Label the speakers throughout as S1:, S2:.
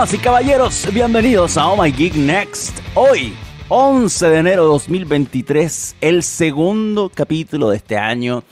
S1: Y caballeros, bienvenidos a Oh My Geek Next. Hoy, 11 de enero de 2023, el segundo capítulo de este año.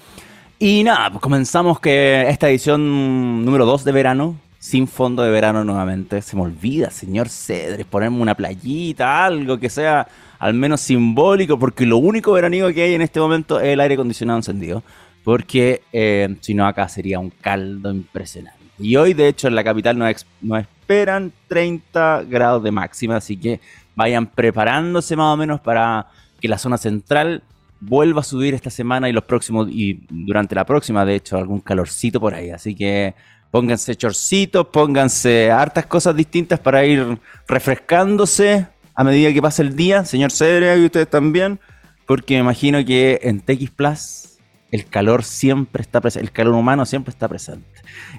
S1: Y nada, pues comenzamos que esta edición número 2 de verano, sin fondo de verano nuevamente. Se me olvida, señor Cedres, ponerme una playita, algo que sea al menos simbólico, porque lo único veraniego que hay en este momento es el aire acondicionado encendido. Porque eh, si no, acá sería un caldo impresionante. Y hoy, de hecho, en la capital nos, esperan 30 grados de máxima, así que vayan preparándose más o menos para que la zona central vuelva a subir esta semana y los próximos, y durante la próxima, de hecho, algún calorcito por ahí. Así que pónganse chorcitos, pónganse hartas cosas distintas para ir refrescándose a medida que pasa el día, señor Cedre y ustedes también, porque me imagino que en TX Plus el calor siempre está presente, el calor humano siempre está presente.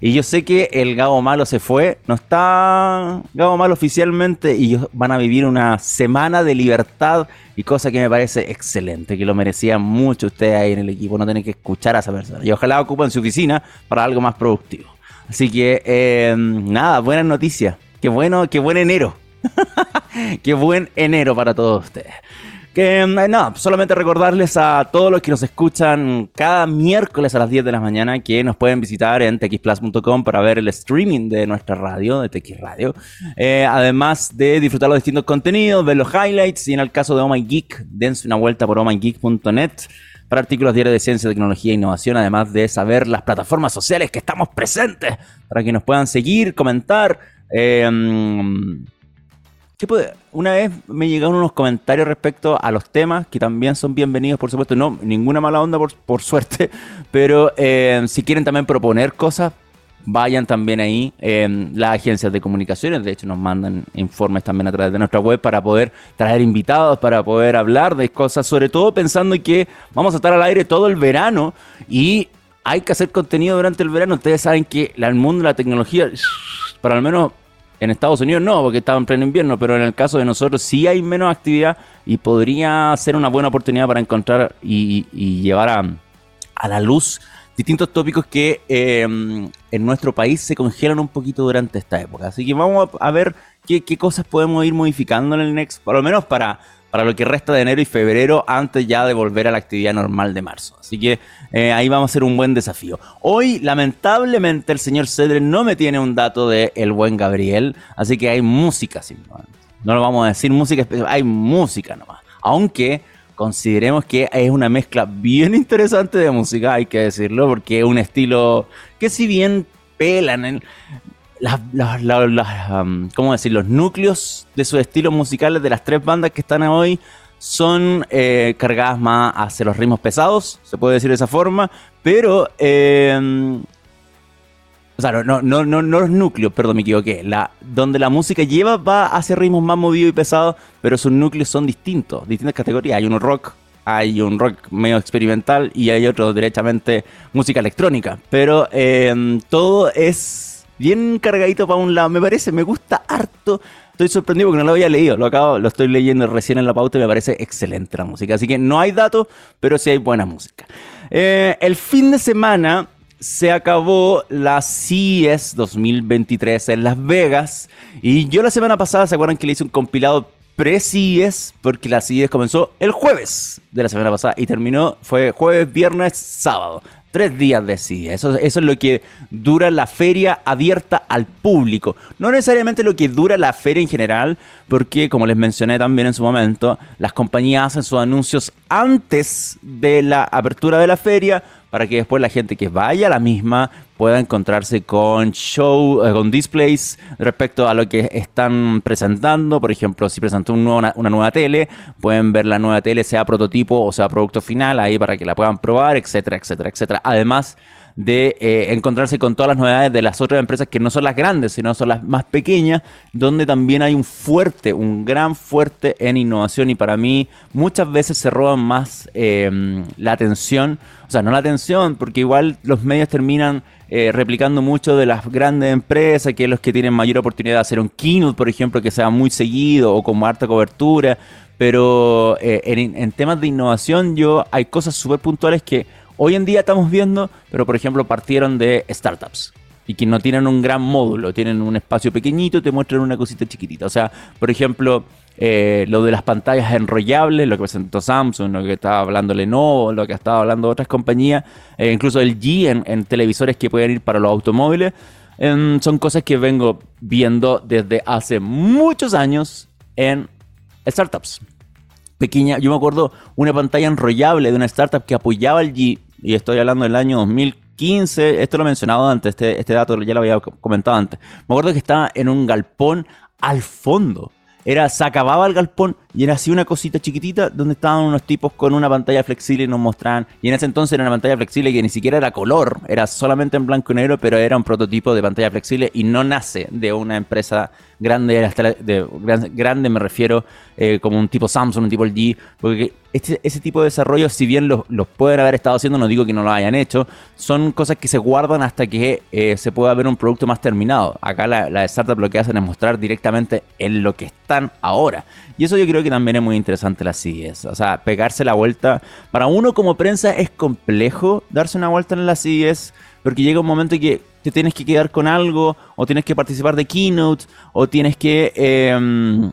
S1: Y yo sé que el Gabo Malo se fue, no está Gabo Malo oficialmente y ellos van a vivir una semana de libertad y cosa que me parece excelente, que lo merecían mucho ustedes ahí en el equipo, no tienen que escuchar a esa persona. Y ojalá ocupen su oficina para algo más productivo. Así que, eh, nada, buenas noticias. Qué bueno, qué buen enero. qué buen enero para todos ustedes. Que mm, no, solamente recordarles a todos los que nos escuchan cada miércoles a las 10 de la mañana que nos pueden visitar en txplus.com para ver el streaming de nuestra radio, de TX Radio. Eh, además de disfrutar los distintos contenidos, ver los highlights y en el caso de Oh My Geek, dense una vuelta por ohmygeek.net para artículos diarios de ciencia, tecnología e innovación, además de saber las plataformas sociales que estamos presentes para que nos puedan seguir, comentar. Eh, mm, una vez me llegaron unos comentarios respecto a los temas, que también son bienvenidos, por supuesto. No, ninguna mala onda, por, suerte. Pero eh, si quieren también proponer cosas, vayan también ahí. Eh, las agencias de comunicaciones, de hecho, nos mandan informes también a través de nuestra web para poder traer invitados, para poder hablar de cosas, sobre todo pensando que vamos a estar al aire todo el verano y hay que hacer contenido durante el verano. Ustedes saben que el mundo la tecnología, para al menos en Estados Unidos no, porque estaba en pleno invierno, pero en el caso de nosotros sí hay menos actividad y podría ser una buena oportunidad para encontrar y, llevar a, la luz distintos tópicos que em, en nuestro país se congelan un poquito durante esta época. Así que vamos a, ver qué, cosas podemos ir modificando en el Next, por lo menos para para lo que resta de enero y febrero antes ya de volver a la actividad normal de marzo. Así que eh, ahí vamos a hacer un buen desafío. Hoy, lamentablemente, el señor Cedre no me tiene un dato de el buen Gabriel, así que hay música simplemente. No lo vamos a decir música especial, hay música nomás. Aunque consideremos que es una mezcla bien interesante de música, hay que decirlo, porque es un estilo que si bien pelan en las, ¿cómo decir? los núcleos de sus estilos musicales de las tres bandas que están hoy son eh, cargadas más hacia los ritmos pesados, se puede decir de esa forma, pero... Eh, o sea, no, no, no, no los núcleos, perdón, me equivoqué. La, donde la música lleva va hacia ritmos más movidos y pesados, pero sus núcleos son distintos, distintas categorías. Hay uno rock, hay un rock medio experimental y hay otro derechamente música electrónica. Pero eh, todo es bien cargadito para un lado. Me parece, me gusta harto. Estoy sorprendido porque no lo había leído. Lo acabo, lo estoy leyendo recién en la pauta y me parece excelente la música. Así que no hay datos, pero sí hay buena música. Eh, el fin de semana se acabó la CES 2023 en Las Vegas. Y yo la semana pasada, ¿se acuerdan que le hice un compilado pre-CES? Porque la CES comenzó el jueves de la semana pasada y terminó, fue jueves, viernes, sábado. Tres días de sí, eso, eso es lo que dura la feria abierta al público. No necesariamente lo que dura la feria en general, porque como les mencioné también en su momento, las compañías hacen sus anuncios antes de la apertura de la feria para que después la gente que vaya a la misma pueda encontrarse con show, eh, con displays respecto a lo que están presentando. Por ejemplo, si presentó una, nueva tele, pueden ver la nueva tele, sea prototipo o sea producto final, ahí para que la puedan probar, etcétera, etcétera, etcétera. Además, de eh, encontrarse con todas las novedades de las otras empresas que no son las grandes, sino son las más pequeñas, donde también hay un fuerte, un gran fuerte en innovación y para mí muchas veces se roban más em, la atención, o sea, no la atención, porque igual los medios terminan eh, replicando mucho de las grandes empresas, que es los que tienen mayor oportunidad de hacer un keynote, por ejemplo, que sea muy seguido o con harta cobertura, pero eh, en, temas de innovación yo hay cosas súper puntuales que hoy en día estamos viendo, pero por ejemplo partieron de startups. y que no tienen un gran módulo, tienen un espacio pequeñito, te muestran una cosita chiquitita. O sea, por ejemplo, eh, lo de las pantallas enrollables, lo que presentó Samsung, lo que estaba hablando Lenovo, lo que estaba hablando otras compañías, eh, incluso el G en, televisores que pueden ir para los automóviles, son cosas que vengo viendo desde hace muchos años en startups. Pequeña, yo me acuerdo una pantalla enrollable de una startup que apoyaba el G, y estoy hablando del año 2000 15, esto lo he mencionado antes, este, este dato ya lo había comentado antes. Me acuerdo que estaba en un galpón al fondo. Era, se acababa el galpón y era así una cosita chiquitita donde estaban unos tipos con una pantalla flexible y nos mostraban. Y en ese entonces era una pantalla flexible que ni siquiera era color, era solamente en blanco y negro, pero era un prototipo de pantalla flexible y no nace de una empresa grande, de, me refiero eh, como un tipo Samsung, un tipo LG, porque este, ese tipo de desarrollo, si bien los, pueden haber estado haciendo, no digo que no lo hayan hecho, son cosas que se guardan hasta que eh, se pueda ver un producto más terminado. Acá la, la startup lo que hacen es mostrar directamente en lo que están ahora. Y eso yo creo que también es muy interesante la CES. O sea, pegarse la vuelta. Para uno como prensa es complejo darse una vuelta en la CES porque llega un momento en que te tienes que quedar con algo, o tienes que participar de keynote, o tienes que em,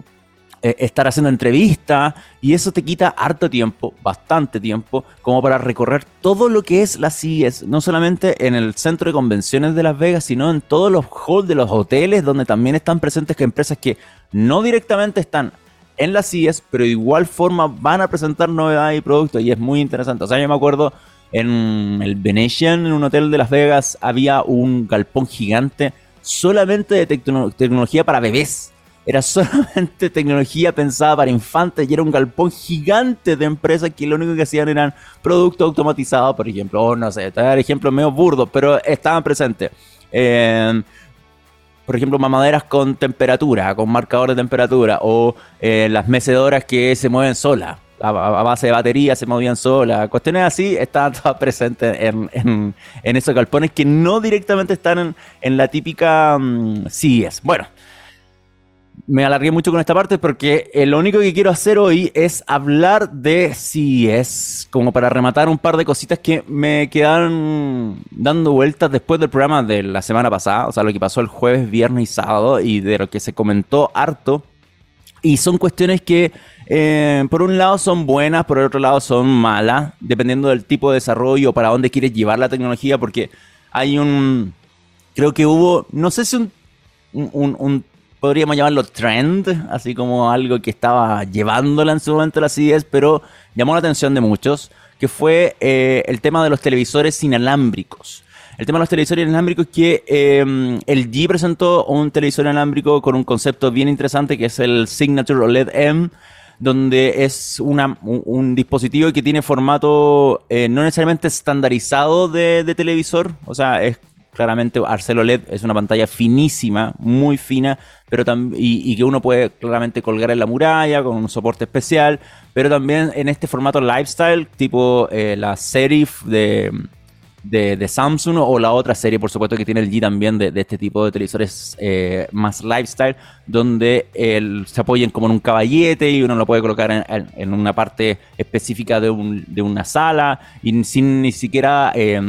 S1: e, estar haciendo entrevistas, y eso te quita harto tiempo, bastante tiempo, como para recorrer todo lo que es la CES, no solamente en el centro de convenciones de Las Vegas, sino en todos los halls de los hoteles, donde también están presentes empresas que no directamente están en la CES, pero de igual forma van a presentar novedades y productos, y es muy interesante. O sea, yo me acuerdo en el Venetian, en un hotel de Las Vegas, había un galpón gigante solamente de tecnología para bebés. Era solamente tecnología pensada para infantes y era un galpón gigante de empresas que lo único que hacían eran productos automatizados, por ejemplo. O no sé, dar ejemplos medio burdos, pero estaban presentes. Eh, por ejemplo, mamaderas con temperatura, con marcador de temperatura, o eh, las mecedoras que se mueven solas a, base de batería se movían solas. Cuestiones así estaban todas presentes en, esos galpones que no directamente están en, la típica um, CES. Bueno, me alargué mucho con esta parte porque eh, lo único que quiero hacer hoy es hablar de CES, como para rematar un par de cositas que me quedaron dando vueltas después del programa de la semana pasada, o sea, lo que pasó el jueves, viernes y sábado, y de lo que se comentó harto. Y son cuestiones que eh, por un lado son buenas, por el otro lado son malas, dependiendo del tipo de desarrollo, para dónde quieres llevar la tecnología, porque hay un, creo que hubo, no sé si un, podríamos llamarlo trend, así como algo que estaba llevándola en su momento la CES, pero llamó la atención de muchos, que fue eh, el tema de los televisores inalámbricos. El tema de los televisores inalámbricos es que eh, el G presentó un televisor inalámbrico con un concepto bien interesante que es el Signature OLED M, donde es un, dispositivo que tiene formato eh, no necesariamente estandarizado de, televisor, o sea, es claramente Arcelo LED es una pantalla finísima, muy fina, pero y, y, que uno puede claramente colgar en la muralla con un soporte especial, pero también en este formato lifestyle, tipo eh, la Serif de, de, Samsung o la otra serie, por supuesto, que tiene el G también de, este tipo de televisores eh, más lifestyle, donde se apoyen como en un caballete y uno lo puede colocar en, una parte específica de, una sala y sin ni siquiera eh,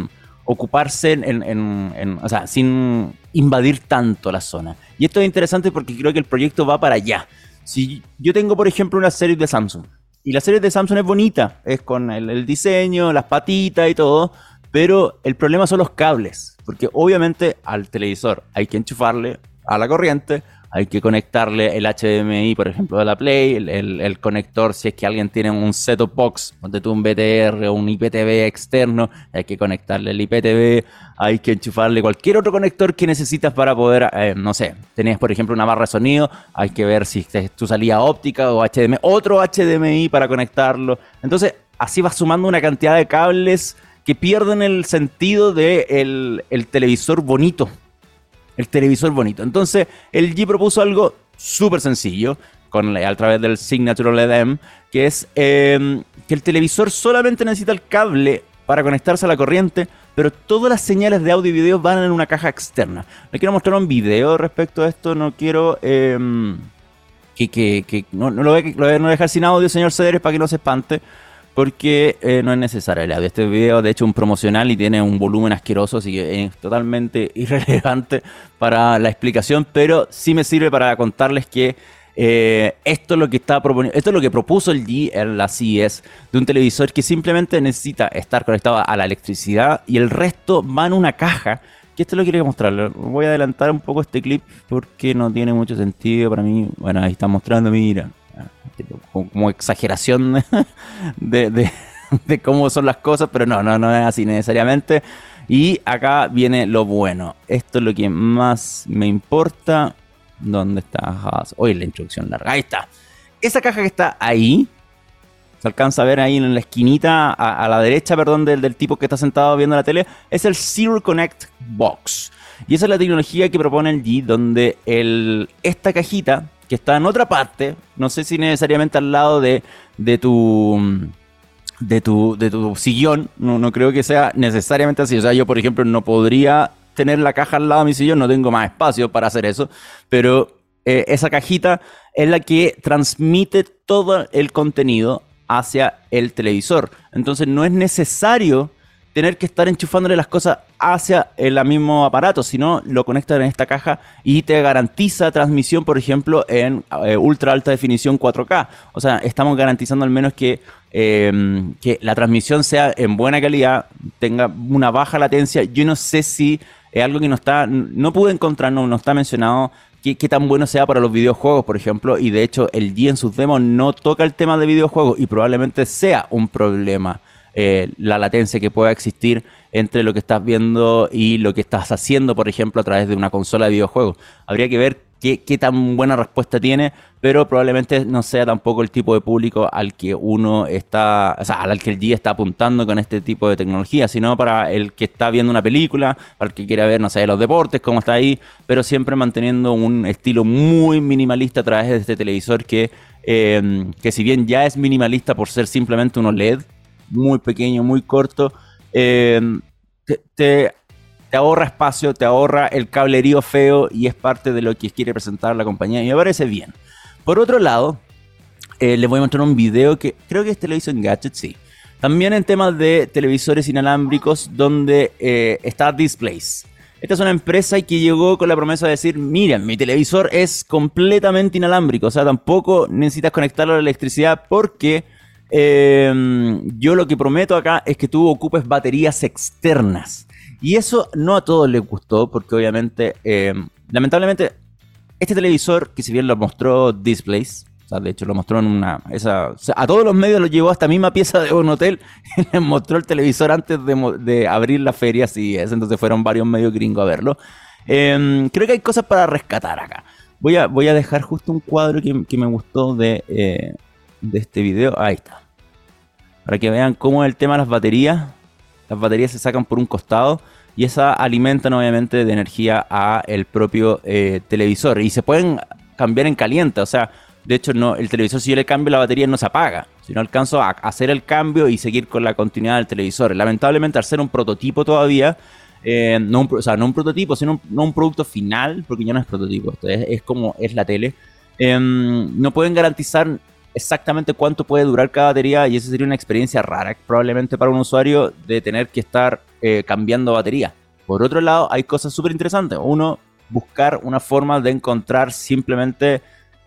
S1: ocuparse en, o sea, sin invadir tanto la zona. Y esto es interesante porque creo que el proyecto va para allá. Si yo tengo, por ejemplo, una serie de Samsung, y la serie de Samsung es bonita, es con el diseño, las patitas y todo, pero el problema son los cables, porque obviamente al televisor hay que enchufarle a la corriente, hay que conectarle el HDMI, por ejemplo, de la Play, el, conector, si es que alguien tiene un set-top box, donde tú un BTR o un IPTV externo, hay que conectarle el IPTV, hay que enchufarle cualquier otro conector que necesitas para poder, eh, no sé, tenés por ejemplo una barra de sonido, hay que ver si es tu salida óptica o HDMI, otro HDMI para conectarlo. Entonces, así vas sumando una cantidad de cables que pierden el sentido de el, televisor bonito. El televisor bonito. Entonces, el G propuso algo súper sencillo con, a través del Signature LED que es em, que el televisor solamente necesita el cable para conectarse a la corriente, pero todas las señales de audio y video van en una caja externa. Le quiero mostrar un video respecto a esto, no quiero... Em, que, no, lo voy, a, dejar sin audio, señor Cederes, para que no se espante porque eh, no es necesario el audio. Este video, de hecho, es un promocional y tiene un volumen asqueroso, así que es totalmente irrelevante para la explicación, pero sí me sirve para contarles que eh, esto es lo que está proponiendo, esto es lo que propuso el G en la CES de un televisor que simplemente necesita estar conectado a la electricidad y el resto va en una caja. Que esto lo quiero mostrarlo. Voy a adelantar un poco este clip porque no tiene mucho sentido para mí. Bueno, ahí está mostrando, mira como exageración de, cómo son las cosas, pero no, no, no es así necesariamente. Y acá viene lo bueno. Esto es lo que más me importa. ¿Dónde está? Hoy la introducción larga. Ahí está. Esa caja que está ahí, se alcanza a ver ahí en la esquinita, a, la derecha, perdón, del, del, tipo que está sentado viendo la tele, es el Zero Connect Box. Y esa es la tecnología que propone el G, donde el, esta cajita que está en otra parte, no sé si necesariamente al lado de, de tu de tu, de tu sillón, no, no creo que sea necesariamente así. O sea, yo, por ejemplo, no podría tener la caja al lado de mi sillón, no tengo más espacio para hacer eso, pero eh, esa cajita es la que transmite todo el contenido hacia el televisor. Entonces no es necesario tener que estar enchufándole las cosas hacia el mismo aparato, sino lo conectas en esta caja y te garantiza transmisión, por ejemplo, en eh, ultra alta definición 4K. O sea, estamos garantizando al menos que, em, que la transmisión sea en buena calidad, tenga una baja latencia. Yo no sé si es algo que no está, no pude encontrar, no, está mencionado Qué, qué, tan bueno sea para los videojuegos, por ejemplo, y de hecho el G en sus demos no toca el tema de videojuegos y probablemente sea un problema eh, la latencia que pueda existir entre lo que estás viendo y lo que estás haciendo, por ejemplo, a través de una consola de videojuegos. Habría que ver qué, tan buena respuesta tiene, pero probablemente no sea tampoco el tipo de público al que uno está, o sea, al que el G está apuntando con este tipo de tecnología, sino para el que está viendo una película, para el que quiera ver, no sé, los deportes, cómo está ahí, pero siempre manteniendo un estilo muy minimalista a través de este televisor que, eh, que si bien ya es minimalista por ser simplemente uno LED, muy pequeño, muy corto, eh, te, ahorra espacio, te ahorra el cablerío feo y es parte de lo que quiere presentar la compañía y me parece bien. Por otro lado, eh, les voy a mostrar un video que creo que este lo hizo en Gadget, sí. También en temas de televisores inalámbricos donde eh, está Displays. Esta es una empresa que llegó con la promesa de decir, miren, mi televisor es completamente inalámbrico, o sea, tampoco necesitas conectarlo a la electricidad porque Em, yo lo que prometo acá es que tú ocupes baterías externas. Y eso no a todos les gustó, porque obviamente, em, lamentablemente, este televisor, que si bien lo mostró Displays, o sea, de hecho lo mostró en una... A todos los medios lo llevó a esta misma pieza de un hotel y les mostró el televisor antes de, abrir la feria, así es, entonces fueron varios medios gringos a verlo. Em, creo que hay cosas para rescatar acá. Voy a, voy a dejar justo un cuadro que, que me gustó de, eh, de este video. Ahí está. Para que vean cómo es el tema de las baterías. Las baterías se sacan por un costado y esa alimentan obviamente de energía a el propio eh, televisor. Y se pueden cambiar en caliente. O sea, de hecho, no, el televisor si yo le cambio la batería no se apaga. Si no alcanzo a hacer el cambio y seguir con la continuidad del televisor. Lamentablemente, al ser un prototipo todavía, eh, no un, o sea, no un prototipo, sino un, no un producto final, porque ya no es prototipo, es, es como es la tele. Em, no pueden garantizar exactamente cuánto puede durar cada batería y eso sería una experiencia rara probablemente para un usuario de tener que estar eh, cambiando batería. Por otro lado, hay cosas súper interesantes. Uno, buscar una forma de encontrar simplemente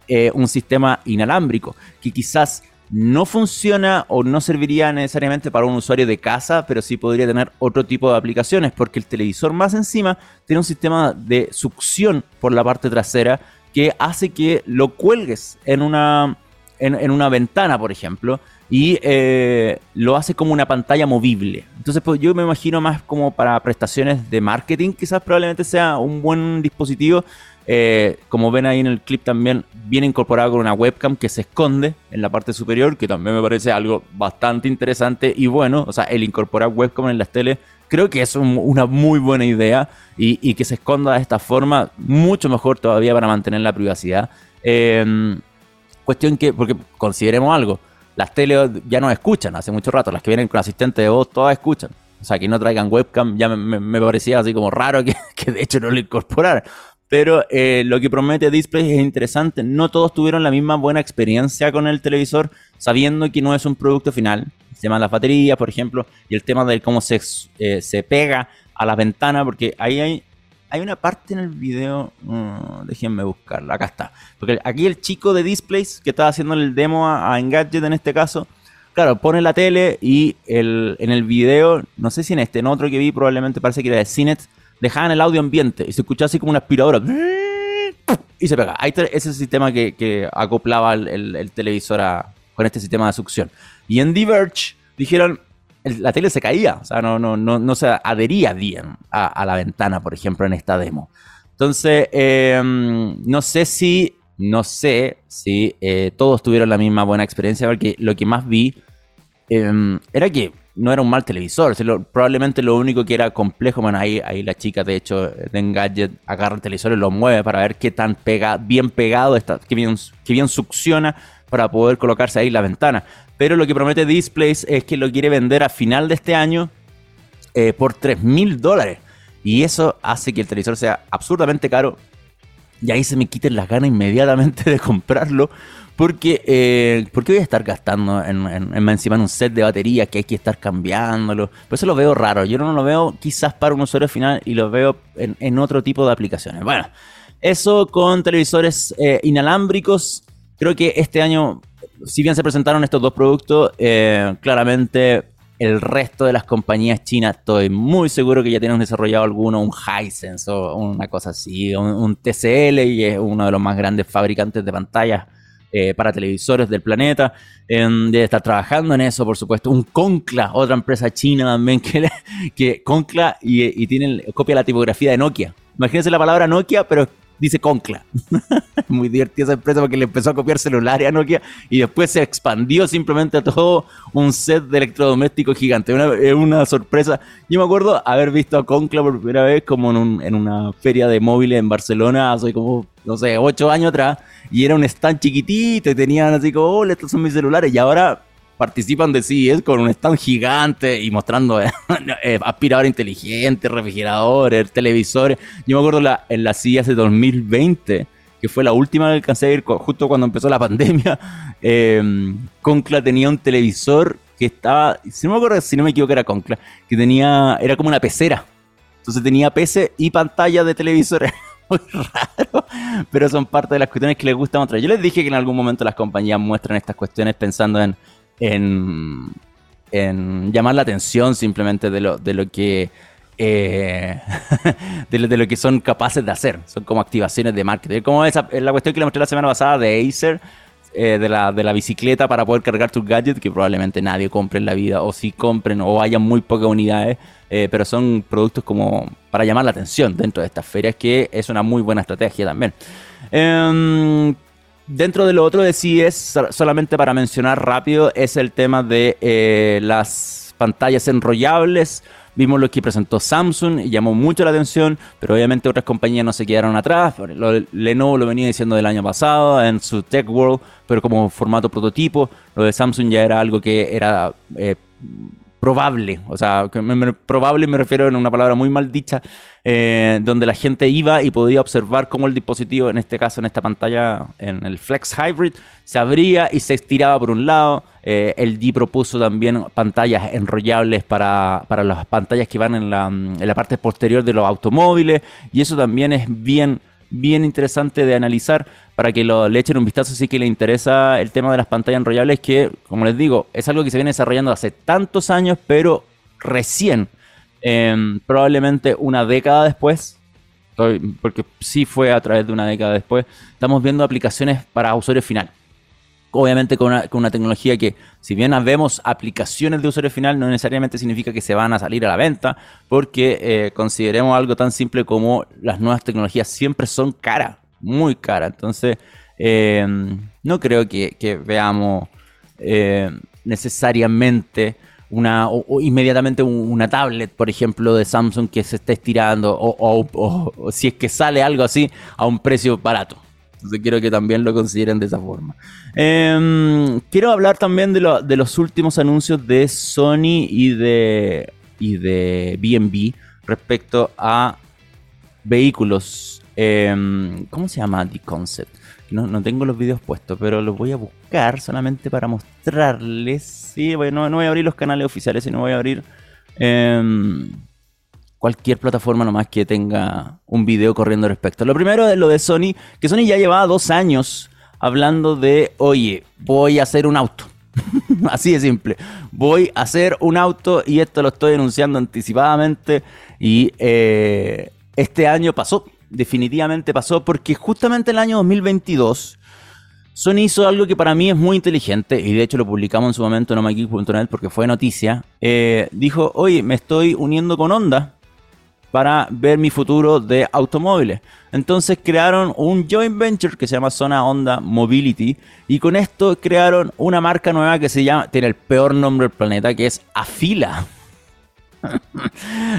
S1: eh, un sistema inalámbrico que quizás no funciona o no serviría necesariamente para un usuario de casa, pero sí podría tener otro tipo de aplicaciones, porque el televisor más encima tiene un sistema de succión por la parte trasera que hace que lo cuelgues en una en, una ventana, por ejemplo, y eh, lo hace como una pantalla movible. Entonces, pues yo me imagino más como para prestaciones de marketing, quizás probablemente sea un buen dispositivo. Eh, como ven ahí en el clip también viene incorporado con una webcam que se esconde en la parte superior, que también me parece algo bastante interesante y bueno, o sea, el incorporar webcam en las teles creo que es una muy buena idea y, que se esconda de esta forma, mucho mejor todavía para mantener la privacidad. Eh, Cuestión que, porque consideremos algo, las teles ya no escuchan hace mucho rato, las que vienen con asistente de voz todas escuchan. O sea, que no traigan webcam ya me, parecía así como raro que, de hecho no lo incorporaran. Pero eh, lo que promete Display es interesante. No todos tuvieron la misma buena experiencia con el televisor, sabiendo que no es un producto final. Se llama las baterías, por ejemplo, y el tema de cómo se, eh, se pega a la ventana, porque ahí hay, hay una parte en el video, mm, déjenme buscarla, acá está. Porque aquí el chico de Displays, que estaba haciendo el demo a, a Engadget en este caso, claro, pone la tele y el, en el video, no sé si en este, en otro que vi, probablemente parece que era de Cinet, dejaban el audio ambiente y se escuchaba así como una aspiradora. Y se pega. Ahí ese es el sistema que, acoplaba el, televisor con este sistema de succión. Y en Diverge dijeron, la tele se caía, o sea, no, no, no, no se adhería bien a, la ventana, por ejemplo, en esta demo. Entonces, em, no sé si, no sé si eh, todos tuvieron la misma buena experiencia, porque lo que más vi em, era que no era un mal televisor. probablemente lo único que era complejo, bueno, ahí, ahí la chica, de hecho, de Engadget agarra el televisor y lo mueve para ver qué tan pega, bien pegado está, qué bien, qué bien succiona para poder colocarse ahí la ventana. Pero lo que promete Displays es que lo quiere vender a final de este año eh, por 3 mil dólares. Y eso hace que el televisor sea absurdamente caro. Y ahí se me quiten las ganas inmediatamente de comprarlo porque, eh, voy a estar gastando en, encima en un set de batería que hay que estar cambiándolo. Por eso lo veo raro. Yo no lo veo quizás para un usuario final y lo veo en, otro tipo de aplicaciones. Bueno, eso con televisores eh, inalámbricos. Creo que este año, si bien se presentaron estos dos productos, eh, claramente el resto de las compañías chinas estoy muy seguro que ya tienen desarrollado alguno, un Hisense o una cosa así, un, un TCL y es uno de los más grandes fabricantes de pantallas eh, para televisores del planeta. debe estar trabajando en eso, por supuesto. Un Concla, otra empresa china también que, Concla y, y copia la tipografía de Nokia. Imagínense la palabra Nokia, pero dice Concla. Muy divertida esa empresa porque le empezó a copiar celulares a Nokia y después se expandió simplemente a todo un set de electrodomésticos gigante. Es una, sorpresa. Yo me acuerdo haber visto a Concla por primera vez como en, en una feria de móviles en Barcelona hace como, no sé, ocho años atrás y era un stand chiquitito y tenían así como, oh, estos son mis celulares y ahora participan de es con un stand gigante y mostrando eh, eh, aspiradores inteligentes, refrigeradores, televisores. Yo me acuerdo en la CES de 2020, que fue la última que alcancé a ir justo cuando empezó la pandemia. Eh, Concla tenía un televisor que estaba, si no me acuerdo, si no me equivoco, era Concla, que tenía, era como una pecera. Entonces tenía PC y pantalla de televisores. Muy raro, pero son parte de las cuestiones que les gusta mostrar. Yo les dije que en algún momento las compañías muestran estas cuestiones pensando en en, llamar la atención simplemente de lo, de lo que eh, de, lo, que son capaces de hacer. Son como activaciones de marketing. Como esa, la cuestión que le mostré la semana pasada de Acer, eh, de, la, de la bicicleta para poder cargar tus gadgets, que probablemente nadie compre en la vida, o si compren, o haya muy pocas unidades, eh, pero son productos como para llamar la atención dentro de estas ferias, que es una muy buena estrategia también. Dentro de lo otro de CES, solamente para mencionar rápido, es el tema de eh, las pantallas enrollables. Vimos lo que presentó Samsung y llamó mucho la atención, pero obviamente otras compañías no se quedaron atrás. Lenovo lo venía diciendo del año pasado en su Tech World, pero como formato prototipo. Lo de Samsung ya era algo que era eh, probable, o sea, probable me refiero en una palabra muy mal dicha, eh, donde la gente iba y podía observar cómo el dispositivo, en este caso en esta pantalla, en el Flex Hybrid, se abría y se estiraba por un lado. Eh, el D propuso también pantallas enrollables para, para las pantallas que van en la, en la parte posterior de los automóviles, y eso también es bien bien interesante de analizar para que lo, le echen un vistazo si que le interesa el tema de las pantallas enrollables, que, como les digo, es algo que se viene desarrollando hace tantos años, pero recién, em, probablemente una década después, porque sí fue a través de una década después, estamos viendo aplicaciones para usuario final. Obviamente con una, tecnología que, si bien vemos aplicaciones de usuario final, no necesariamente significa que se van a salir a la venta, porque eh, consideremos algo tan simple como las nuevas tecnologías siempre son caras, muy caras. Entonces, eh, no creo que, veamos eh, necesariamente una o, inmediatamente una tablet, por ejemplo, de Samsung que se esté estirando, o si es que sale algo así a un precio barato. Entonces quiero que también lo consideren de esa forma. Em, quiero hablar también de, los últimos anuncios de Sony y de, y de BNB respecto a vehículos em, ¿cómo se llama The Concept? No, tengo los videos puestos, pero los voy a buscar solamente para mostrarles. Sí, bueno, no voy a abrir los canales oficiales, sino voy a abrir em, cualquier plataforma nomás que tenga un video corriendo al respecto. Lo primero es lo de Sony, que Sony ya llevaba dos años hablando de, oye, voy a hacer un auto. Así de simple. Voy a hacer un auto y esto lo estoy anunciando anticipadamente y eh, este año pasó, definitivamente pasó, porque justamente en el año 2022 Sony hizo algo que para mí es muy inteligente y de hecho lo publicamos en su momento en omageek.net porque fue noticia. Eh, dijo, oye, me estoy uniendo con Honda para ver mi futuro de automóviles. Entonces crearon un joint venture que se llama Zona Honda Mobility y con esto crearon una marca nueva que se llama, tiene el peor nombre del planeta, que es Afila.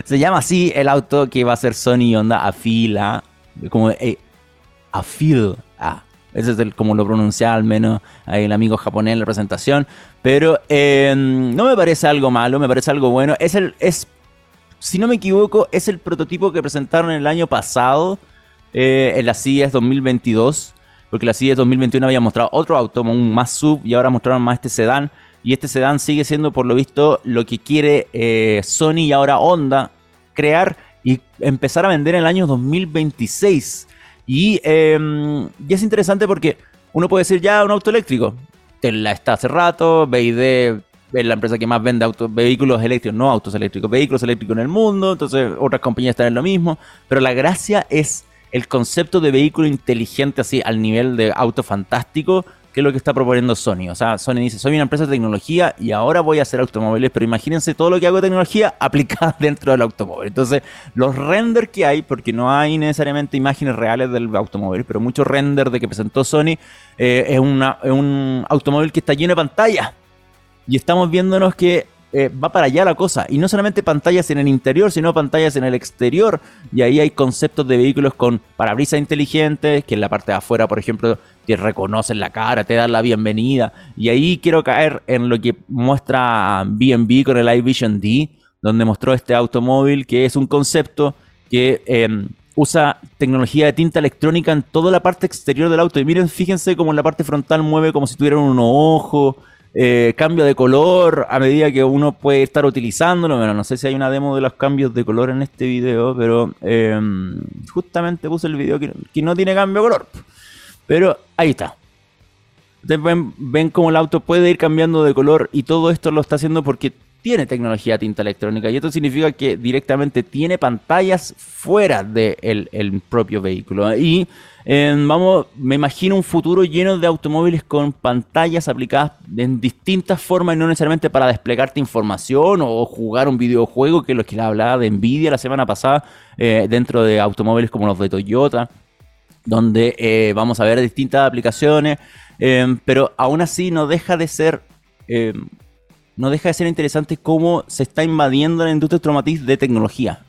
S1: Se llama así el auto que va a ser Sony Honda Afila, como eh, Afil, ah, ese es el, como lo pronunciaba al menos el amigo japonés en la presentación. Pero eh, no me parece algo malo, me parece algo bueno. Es, el, es si no me equivoco, es el prototipo que presentaron el año pasado eh, en la CES 2022. Porque la CES 2021 había mostrado otro auto, un más sub, y ahora mostraron más este sedán. Y este sedán sigue siendo, por lo visto, lo que quiere eh, Sony y ahora Honda crear y empezar a vender en el año 2026. Y, em, y es interesante porque uno puede decir ya un auto eléctrico. la está hace rato, BID es la empresa que más vende autos, vehículos eléctricos, no autos eléctricos, vehículos eléctricos en el mundo, entonces otras compañías están en lo mismo, pero la gracia es el concepto de vehículo inteligente así al nivel de auto fantástico, que es lo que está proponiendo Sony. O sea, Sony dice, soy una empresa de tecnología y ahora voy a hacer automóviles, pero imagínense todo lo que hago de tecnología aplicada dentro del automóvil. Entonces, los renders que hay, porque no hay necesariamente imágenes reales del automóvil, pero muchos renders de que presentó Sony, eh, es un automóvil que está lleno de pantalla y estamos viéndonos que eh, va para allá la cosa. Y no solamente pantallas en el interior, sino pantallas en el exterior. Y ahí hay conceptos de vehículos con parabrisas inteligentes, que en la parte de afuera, por ejemplo, reconocen la cara, te dan la bienvenida. Y ahí quiero caer en lo que muestra BB con el iVision D, donde mostró este automóvil, que es un concepto que em, usa tecnología de tinta electrónica en toda la parte exterior del auto. Y miren, fíjense cómo en la parte frontal mueve como si tuviera un ojo eh, cambio de color a medida que uno puede estar utilizándolo. Bueno, no sé si hay una demo de los cambios de color en este video, pero em, justamente puse el video que, no tiene cambio de color. Pero ahí está. Ustedes ven, ven cómo el auto puede ir cambiando de color y todo esto lo está haciendo porque tiene tecnología tinta electrónica y esto significa que directamente tiene pantallas fuera del el propio vehículo. Y vamos, me imagino un futuro lleno de automóviles con pantallas aplicadas en distintas formas, no necesariamente para desplegarte información o jugar un videojuego, que es lo que le hablaba de Nvidia la semana pasada, eh, dentro de automóviles como los de Toyota, donde eh, vamos a ver distintas aplicaciones, em, pero aún así no deja de ser... Em, no deja de ser interesante cómo se está invadiendo la industria automotriz de tecnología.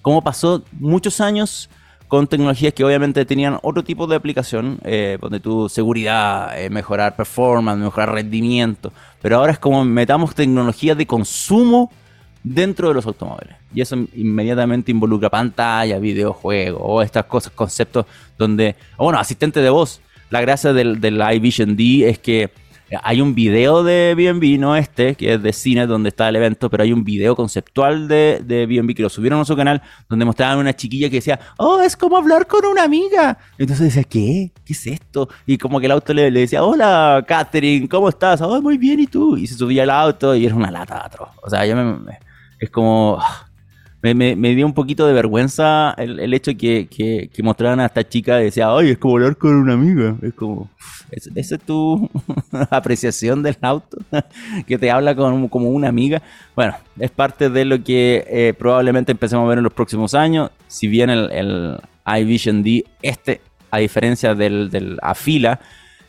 S1: Cómo pasó muchos años con tecnologías que obviamente tenían otro tipo de aplicación, eh, donde tu seguridad, eh, mejorar performance, mejorar rendimiento, pero ahora es como metamos tecnología de consumo dentro de los automóviles. Y eso inmediatamente involucra pantalla, videojuegos, estas cosas, conceptos donde, bueno, asistente de voz. La gracia del, del iVision D es que hay un video de BNB, no este, que es de cine donde está el evento, pero hay un video conceptual de, de BNB que lo subieron a su canal donde mostraban una chiquilla que decía, oh, es como hablar con una amiga. Entonces decía, ¿qué? ¿Qué es esto? Y como que el auto le, decía, hola, Catherine, ¿cómo estás? Oh, muy bien, ¿y tú? Y se subía al auto y era una lata atroz. O sea, yo me, es como... Me, me, dio un poquito de vergüenza el, el hecho que, que, que, mostraran a esta chica y decía, ay, es como hablar con una amiga. Es como, ¿esa es tu apreciación del auto? que te habla como, como una amiga. Bueno, es parte de lo que eh, probablemente empecemos a ver en los próximos años. Si bien el, el iVision D, este, a diferencia del, del Afila,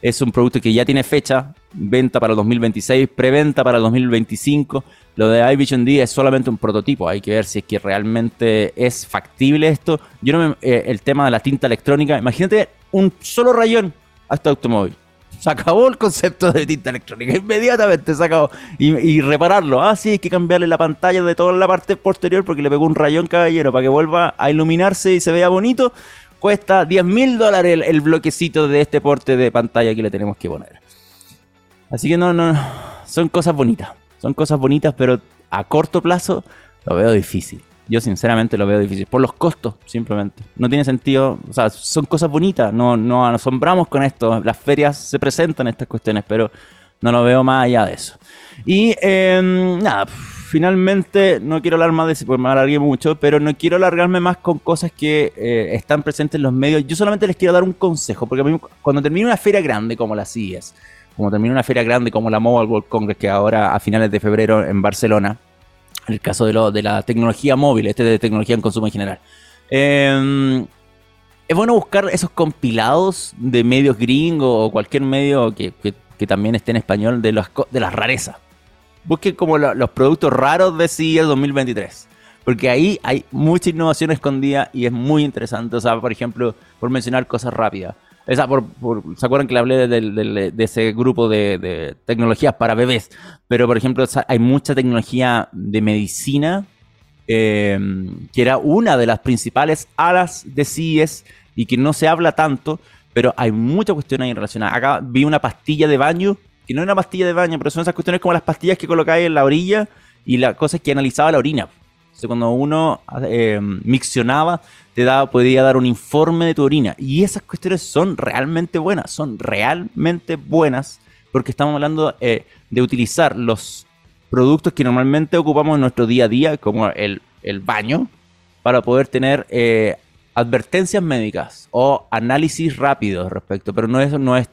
S1: es un producto que ya tiene fecha, venta para el 2026, preventa para el 2025 lo de iVision D es solamente un prototipo, hay que ver si es que realmente es factible esto. Yo no me, eh, el tema de la tinta electrónica, imagínate un solo rayón a este automóvil. Se acabó el concepto de tinta electrónica, inmediatamente se acabó. Y, repararlo, ah, sí, hay que cambiarle la pantalla de toda la parte posterior porque le pegó un rayón caballero para que vuelva a iluminarse y se vea bonito. cuesta 10 mil dólares el, bloquecito de este porte de pantalla que le tenemos que poner. Así que no, no, son cosas bonitas. Son cosas bonitas, pero a corto plazo lo veo difícil. Yo sinceramente lo veo difícil. Por los costos, simplemente. No tiene sentido. O sea, son cosas bonitas. No, no nos asombramos con esto. Las ferias se presentan estas cuestiones, pero no lo veo más allá de eso. Y em, nada, finalmente no quiero hablar más de eso, porque me alargué mucho, pero no quiero alargarme más con cosas que eh, están presentes en los medios. Yo solamente les quiero dar un consejo, porque a mí, cuando termine una feria grande como la CIES, como termine una feria grande como la Mobile World Congress, que ahora a finales de febrero en Barcelona, en el caso de, lo, de la tecnología móvil, este de tecnología en consumo en general. Eh, es bueno buscar esos compilados de medios gringos o cualquier medio que, también esté en español de, las de las rarezas. Busquen como los productos raros de CES 2023. Porque ahí hay mucha innovación escondida y es muy interesante. O sea, por ejemplo, por mencionar cosas rápidas. Esa por, ¿Se acuerdan que le hablé de, ese grupo de, tecnologías para bebés? Pero, por ejemplo, hay mucha tecnología de medicina, em, que era una de las principales alas de CIES y que no se habla tanto, pero hay muchas cuestiones ahí relacionadas. Acá vi una pastilla de baño, que no es una pastilla de baño, pero son esas cuestiones como las pastillas que colocáis en la orilla y la cosa es que analizaba la orina. Entonces, cuando uno eh, miccionaba, te da, podía dar un informe de tu orina. Y esas cuestiones son realmente buenas, son realmente buenas, porque estamos hablando eh, de utilizar los productos que normalmente ocupamos en nuestro día a día, como el, baño, para poder tener eh, advertencias médicas o análisis rápidos respecto. Pero no es no es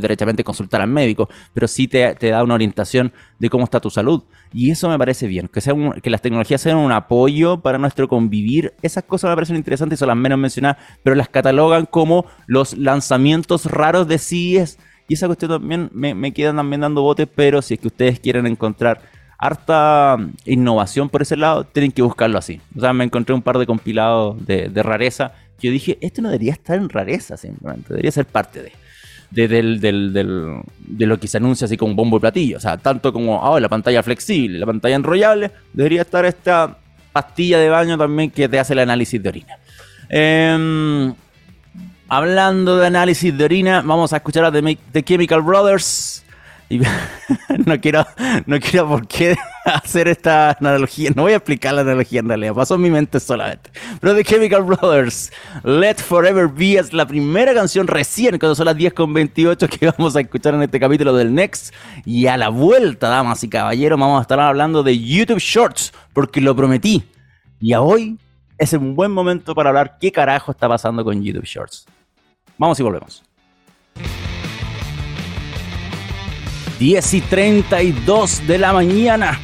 S1: derechamente consultar al médico, pero sí te, da una orientación de cómo está tu salud. Y eso me parece bien, que, sea que las tecnologías sean un apoyo para nuestro convivir. Esas cosas me parecen interesantes y son las menos mencionadas, pero las catalogan como los lanzamientos raros de CES. Y esa cuestión también me, me quedan también dando botes, pero si es que ustedes quieren encontrar harta innovación por ese lado, tienen que buscarlo así. O sea, me encontré un par de compilados de, de rareza. Yo dije, esto no debería estar en rareza simplemente, debería ser parte de de, lo que se anuncia así con bombo y platillo. O sea, tanto como ah, la pantalla flexible, la pantalla enrollable, debería estar esta pastilla de baño también que te hace el análisis de orina. Em, hablando de análisis de orina, vamos a escuchar a The Chemical Brothers no quiero, no quiero por qué hacer esta analogía. No voy a explicar la analogía en realidad. Pasó en mi mente solamente. Pero The Chemical Brothers, Let Forever Be es la primera canción recién, cuando son las 10.28 que vamos a escuchar en este capítulo del Next. Y a la vuelta, damas y caballeros, vamos a estar hablando de YouTube Shorts, porque lo prometí. Y hoy es un buen momento para hablar qué carajo está pasando con YouTube Shorts. Vamos y volvemos. 10 y 32 de la mañana.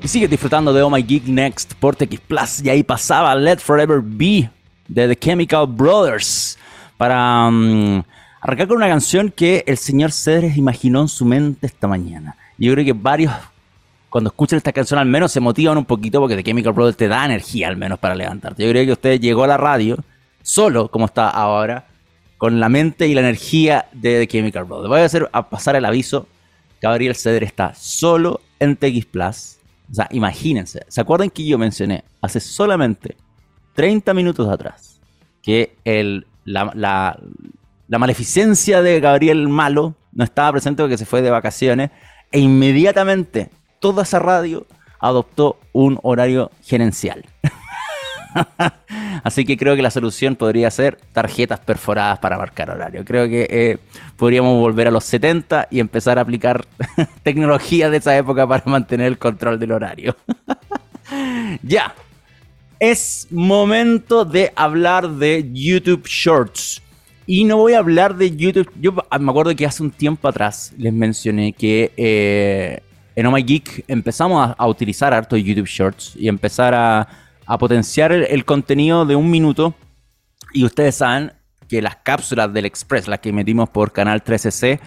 S1: Y sigue disfrutando de Oh My Geek Next por TX Plus. Y ahí pasaba Let Forever Be de The Chemical Brothers. Para um, arrancar con una canción que el señor Cedres imaginó en su mente esta mañana. Yo creo que varios, cuando escuchan esta canción, al menos se motivan un poquito porque The Chemical Brothers te da energía, al menos para levantarte. Yo creo que usted llegó a la radio solo, como está ahora, con la mente y la energía de The Chemical Brothers. Voy a, hacer, a pasar el aviso Gabriel Ceder está solo en TX Plus. O sea, imagínense. ¿Se acuerdan que yo mencioné hace solamente 30 minutos atrás que el, la, la, maleficencia de Gabriel Malo no estaba presente porque se fue de vacaciones e inmediatamente toda esa radio adoptó un horario gerencial. Así que creo que la solución podría ser tarjetas perforadas para marcar horario. Creo que eh, podríamos volver a los 70 y empezar a aplicar tecnología de esa época para mantener el control del horario. ya. Es momento de hablar de YouTube Shorts. Y no voy a hablar de YouTube. Yo me acuerdo que hace un tiempo atrás les mencioné que eh, en Oh My Geek empezamos a, a utilizar harto YouTube Shorts y empezar a a potenciar el, contenido de un minuto. Y ustedes saben que las cápsulas del Express, las que metimos por Canal 13C,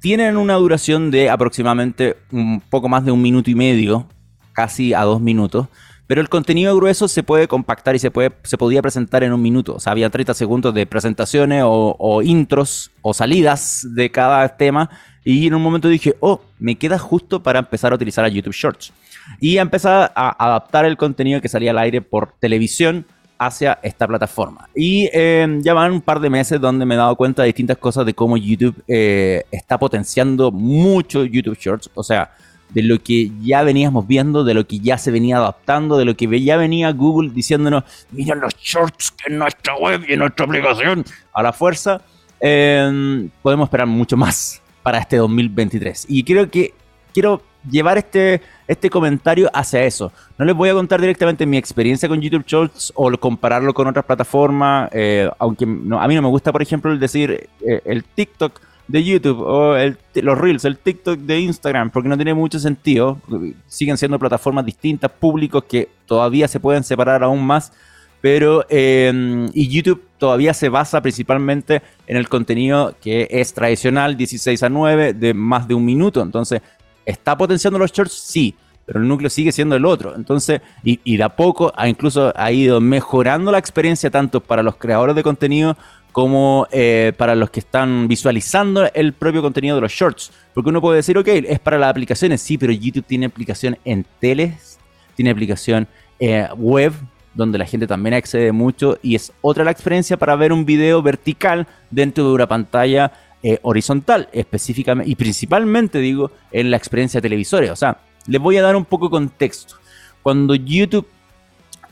S1: tienen una duración de aproximadamente un poco más de un minuto y medio, casi a dos minutos. Pero el contenido grueso se puede compactar y se, puede, se podía presentar en un minuto. O sea, había 30 segundos de presentaciones o, o intros o salidas de cada tema. Y en un momento dije, oh, me queda justo para empezar a utilizar a YouTube Shorts. Y empezar a adaptar el contenido que salía al aire por televisión hacia esta plataforma. Y em, ya van un par de meses donde me he dado cuenta de distintas cosas de cómo YouTube eh, está potenciando mucho YouTube Shorts. O sea, de lo que ya veníamos viendo, de lo que ya se venía adaptando, de lo que ya venía Google diciéndonos, mira los shorts que en nuestra web y en nuestra aplicación, a la fuerza, em, podemos esperar mucho más para este 2023. Y creo que quiero llevar este, este comentario hacia eso. No les voy a contar directamente mi experiencia con YouTube Shorts o compararlo con otras plataformas, eh, aunque a mí no me gusta, por ejemplo, el decir eh, el TikTok de YouTube o los Reels, el TikTok de Instagram, porque no tiene mucho sentido. Siguen siendo plataformas distintas, públicos que todavía se pueden separar aún más. Pero, em, y YouTube todavía se basa principalmente en el contenido que es tradicional, 16 a 9, de más de un minuto. Entonces, ¿está potenciando los shorts? Sí, pero el núcleo sigue siendo el otro. Entonces, y, y de a poco ha incluso ha ido mejorando la experiencia tanto para los creadores de contenido como eh, para los que están visualizando el propio contenido de los shorts. Porque uno puede decir, ok, es para las aplicaciones, sí, pero YouTube tiene aplicación en teles, tiene aplicación eh, web, donde la gente también accede mucho y es otra la experiencia para ver un video vertical dentro de una pantalla eh, horizontal, específicamente y principalmente digo en la experiencia televisora. O sea, les voy a dar un poco de contexto. Cuando YouTube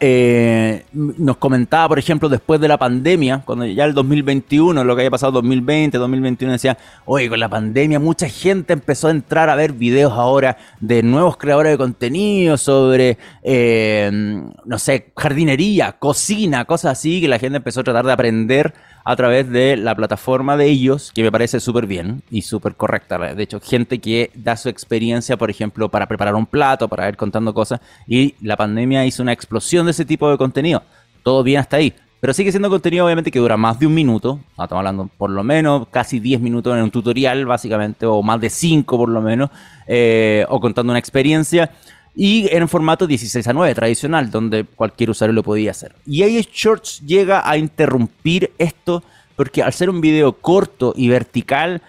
S1: eh, nos comentaba, por ejemplo, después de la pandemia, cuando ya el 2021, lo que había pasado 2020, 2021, decía, oye, con la pandemia mucha gente empezó a entrar a ver videos ahora de nuevos creadores de contenido sobre, eh, no sé, jardinería, cocina, cosas así, que la gente empezó a tratar de aprender a través de la plataforma de ellos, que me parece súper bien y súper correcta. De hecho, gente que da su experiencia, por ejemplo, para preparar un plato, para ir contando cosas, y la pandemia hizo una explosión de ese tipo de contenido. Todo bien hasta ahí. Pero sigue siendo contenido obviamente que dura más de un minuto. Estamos hablando por lo menos casi 10 minutos en un tutorial, básicamente, o más de 5 por lo menos, eh, o contando una experiencia y en formato 16 a 9 tradicional, donde cualquier usuario lo podía hacer. Y ahí Shorts llega a interrumpir esto, porque al ser un video corto y vertical,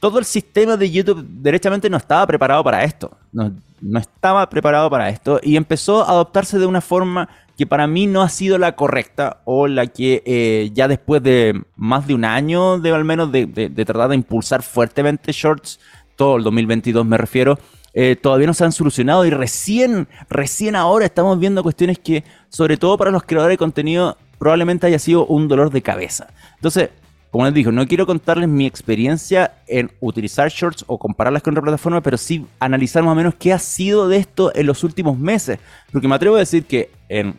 S1: todo el sistema de YouTube derechamente no estaba preparado para esto. No, estaba preparado para esto y empezó a adoptarse de una forma que para mí no ha sido la correcta o la que eh, ya después de más de un año de al menos de tratar de impulsar fuertemente Shorts, todo el 2022 me refiero, eh, todavía no se han solucionado y recién, recién ahora estamos viendo cuestiones que, sobre todo para los creadores de contenido, probablemente haya sido un dolor de cabeza. Entonces, como les digo, no quiero contarles mi experiencia en utilizar shorts o compararlas con otra plataforma, pero sí analizar más o menos qué ha sido de esto en los últimos meses. Porque me atrevo a decir que en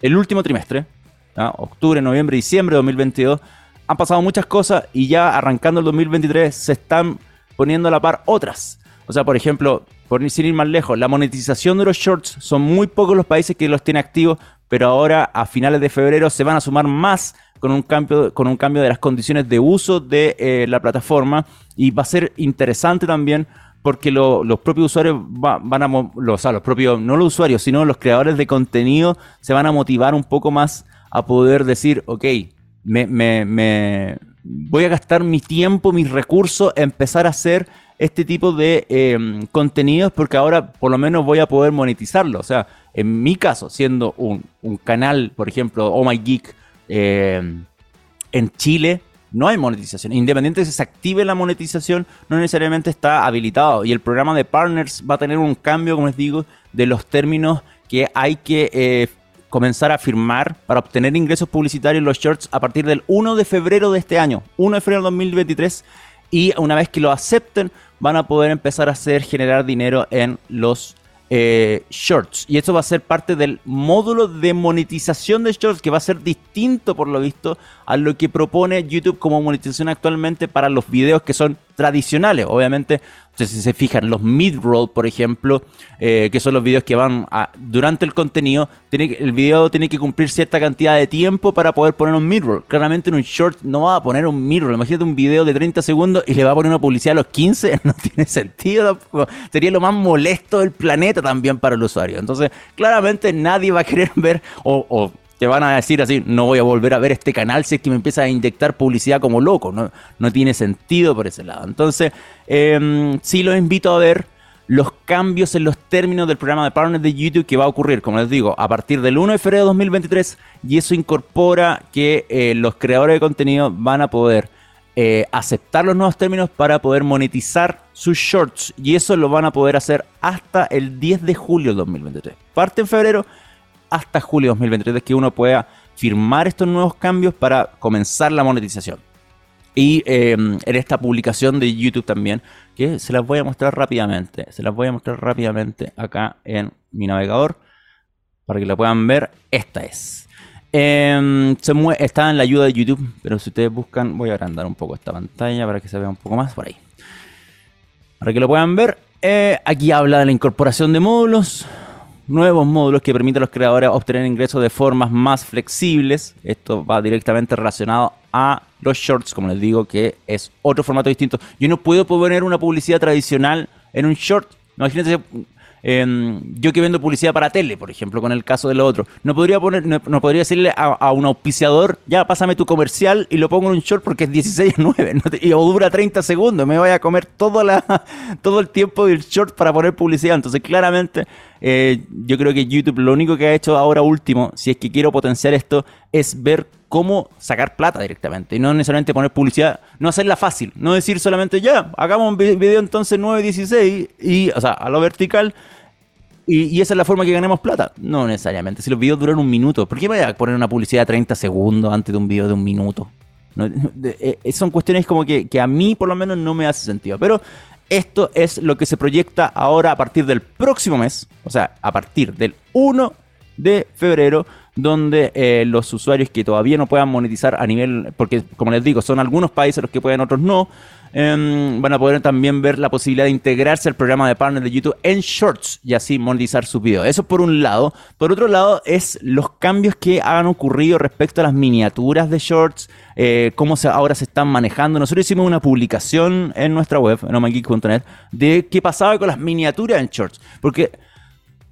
S1: el último trimestre, octubre, noviembre, diciembre de 2022, han pasado muchas cosas y ya arrancando el 2023 se están poniendo a la par otras. O sea, por ejemplo, por sin ir más lejos, la monetización de los shorts son muy pocos los países que los tienen activos, pero ahora a finales de febrero se van a sumar más con un cambio, con un cambio de las condiciones de uso de eh, la plataforma. Y va a ser interesante también porque los propios usuarios van a, los, o los propios, no los usuarios, sino los creadores de contenido se van a motivar un poco más a poder decir, ok, me, me, voy a gastar mi tiempo, mis recursos, empezar a hacer este tipo de em, contenidos porque ahora por lo menos voy a poder monetizarlo. O sea, en mi caso, siendo un, canal, por ejemplo, Oh My Geek em, en Chile, no hay monetización. Independiente de si se active la monetización, no necesariamente está habilitado. Y el programa de partners va a tener un cambio, como les digo, de los términos que hay que eh, comenzar a firmar para obtener ingresos publicitarios en los shorts a partir del 1 de febrero de este año, 1 de febrero de 2023. Y una vez que lo acepten, van a poder empezar a hacer generar dinero en los eh, shorts. Y eso va a ser parte del módulo de monetización de shorts que va a ser distinto por lo visto a lo que propone YouTube como monetización actualmente para los videos que son tradicionales. Obviamente entonces, si se fijan, los mid-roll, por ejemplo, eh, que son los videos que van durante el contenido, tiene, el video tiene que cumplir cierta cantidad de tiempo para poder poner un mid-roll. Claramente en un short no va a poner un mid-roll. Imagínate un video de 30 segundos y le va a poner una publicidad a los 15. No tiene sentido Sería lo más molesto del planeta también para el usuario. Entonces, claramente nadie va a querer ver o te van a decir así, no voy a volver a ver este canal si es que me empieza a inyectar publicidad como loco. No, no tiene sentido por ese lado. Entonces, eh, sí los invito a ver. los cambios en los términos del programa de partners de YouTube que va a ocurrir, como les digo, a partir del 1 de febrero de 2023 y eso incorpora que eh, los creadores de contenido van a poder eh, aceptar los nuevos términos para poder monetizar sus shorts y eso lo van a poder hacer hasta el 10 de julio de 2023. Parte en febrero hasta julio de 2023 es que uno pueda firmar estos nuevos cambios para comenzar la monetización. Y em, en esta publicación de YouTube también, que se las voy a mostrar rápidamente. Se las voy a mostrar rápidamente acá en mi navegador para que la puedan ver. Esta es. Em, está en la ayuda de YouTube, pero si ustedes buscan, voy a agrandar un poco esta pantalla para que se vea un poco más por ahí. Para que lo puedan ver, eh, aquí habla de la incorporación de módulos, nuevos módulos que permiten a los creadores obtener ingresos de formas más flexibles. Esto va directamente relacionado a los shorts, como les digo, que es otro formato distinto. Yo no puedo poner una publicidad tradicional en un short. Imagínense Em, yo que vendo publicidad para tele, por ejemplo, con el caso de lo otro, no podría poner, no, podría decirle a, un auspiciador, ya pásame tu comercial y lo pongo en un short porque es 16 9, y, dura 30 segundos, me voy a comer todo, la, todo el tiempo del short para poner publicidad. Entonces, claramente, eh, yo creo que YouTube lo único que ha hecho ahora último, si es que quiero potenciar esto, es ver cómo sacar plata directamente y no necesariamente poner publicidad, no hacerla fácil, no decir solamente ya, hagamos un video entonces 9.16 y, o sea, a lo vertical y, esa es la forma que ganemos plata. No necesariamente. Si los videos duran un minuto, ¿por qué voy a poner una publicidad de 30 segundos antes de un video de un minuto? Eh, eh, son cuestiones como que, que, a mí por lo menos no me hace sentido. Pero esto es lo que se proyecta ahora a partir del próximo mes, o sea, a partir del 1 de febrero, donde eh, los usuarios que todavía no puedan monetizar a nivel, porque como les digo, son algunos países los que pueden, otros no, em, van a poder también ver la posibilidad de integrarse al programa de partner de YouTube en Shorts y así monetizar sus videos. Eso por un lado. Por otro lado, es los cambios que han ocurrido respecto a las miniaturas de Shorts, eh, cómo se, ahora se están manejando. Nosotros hicimos una publicación en nuestra web, en omageek.net, de qué pasaba con las miniaturas en Shorts. Porque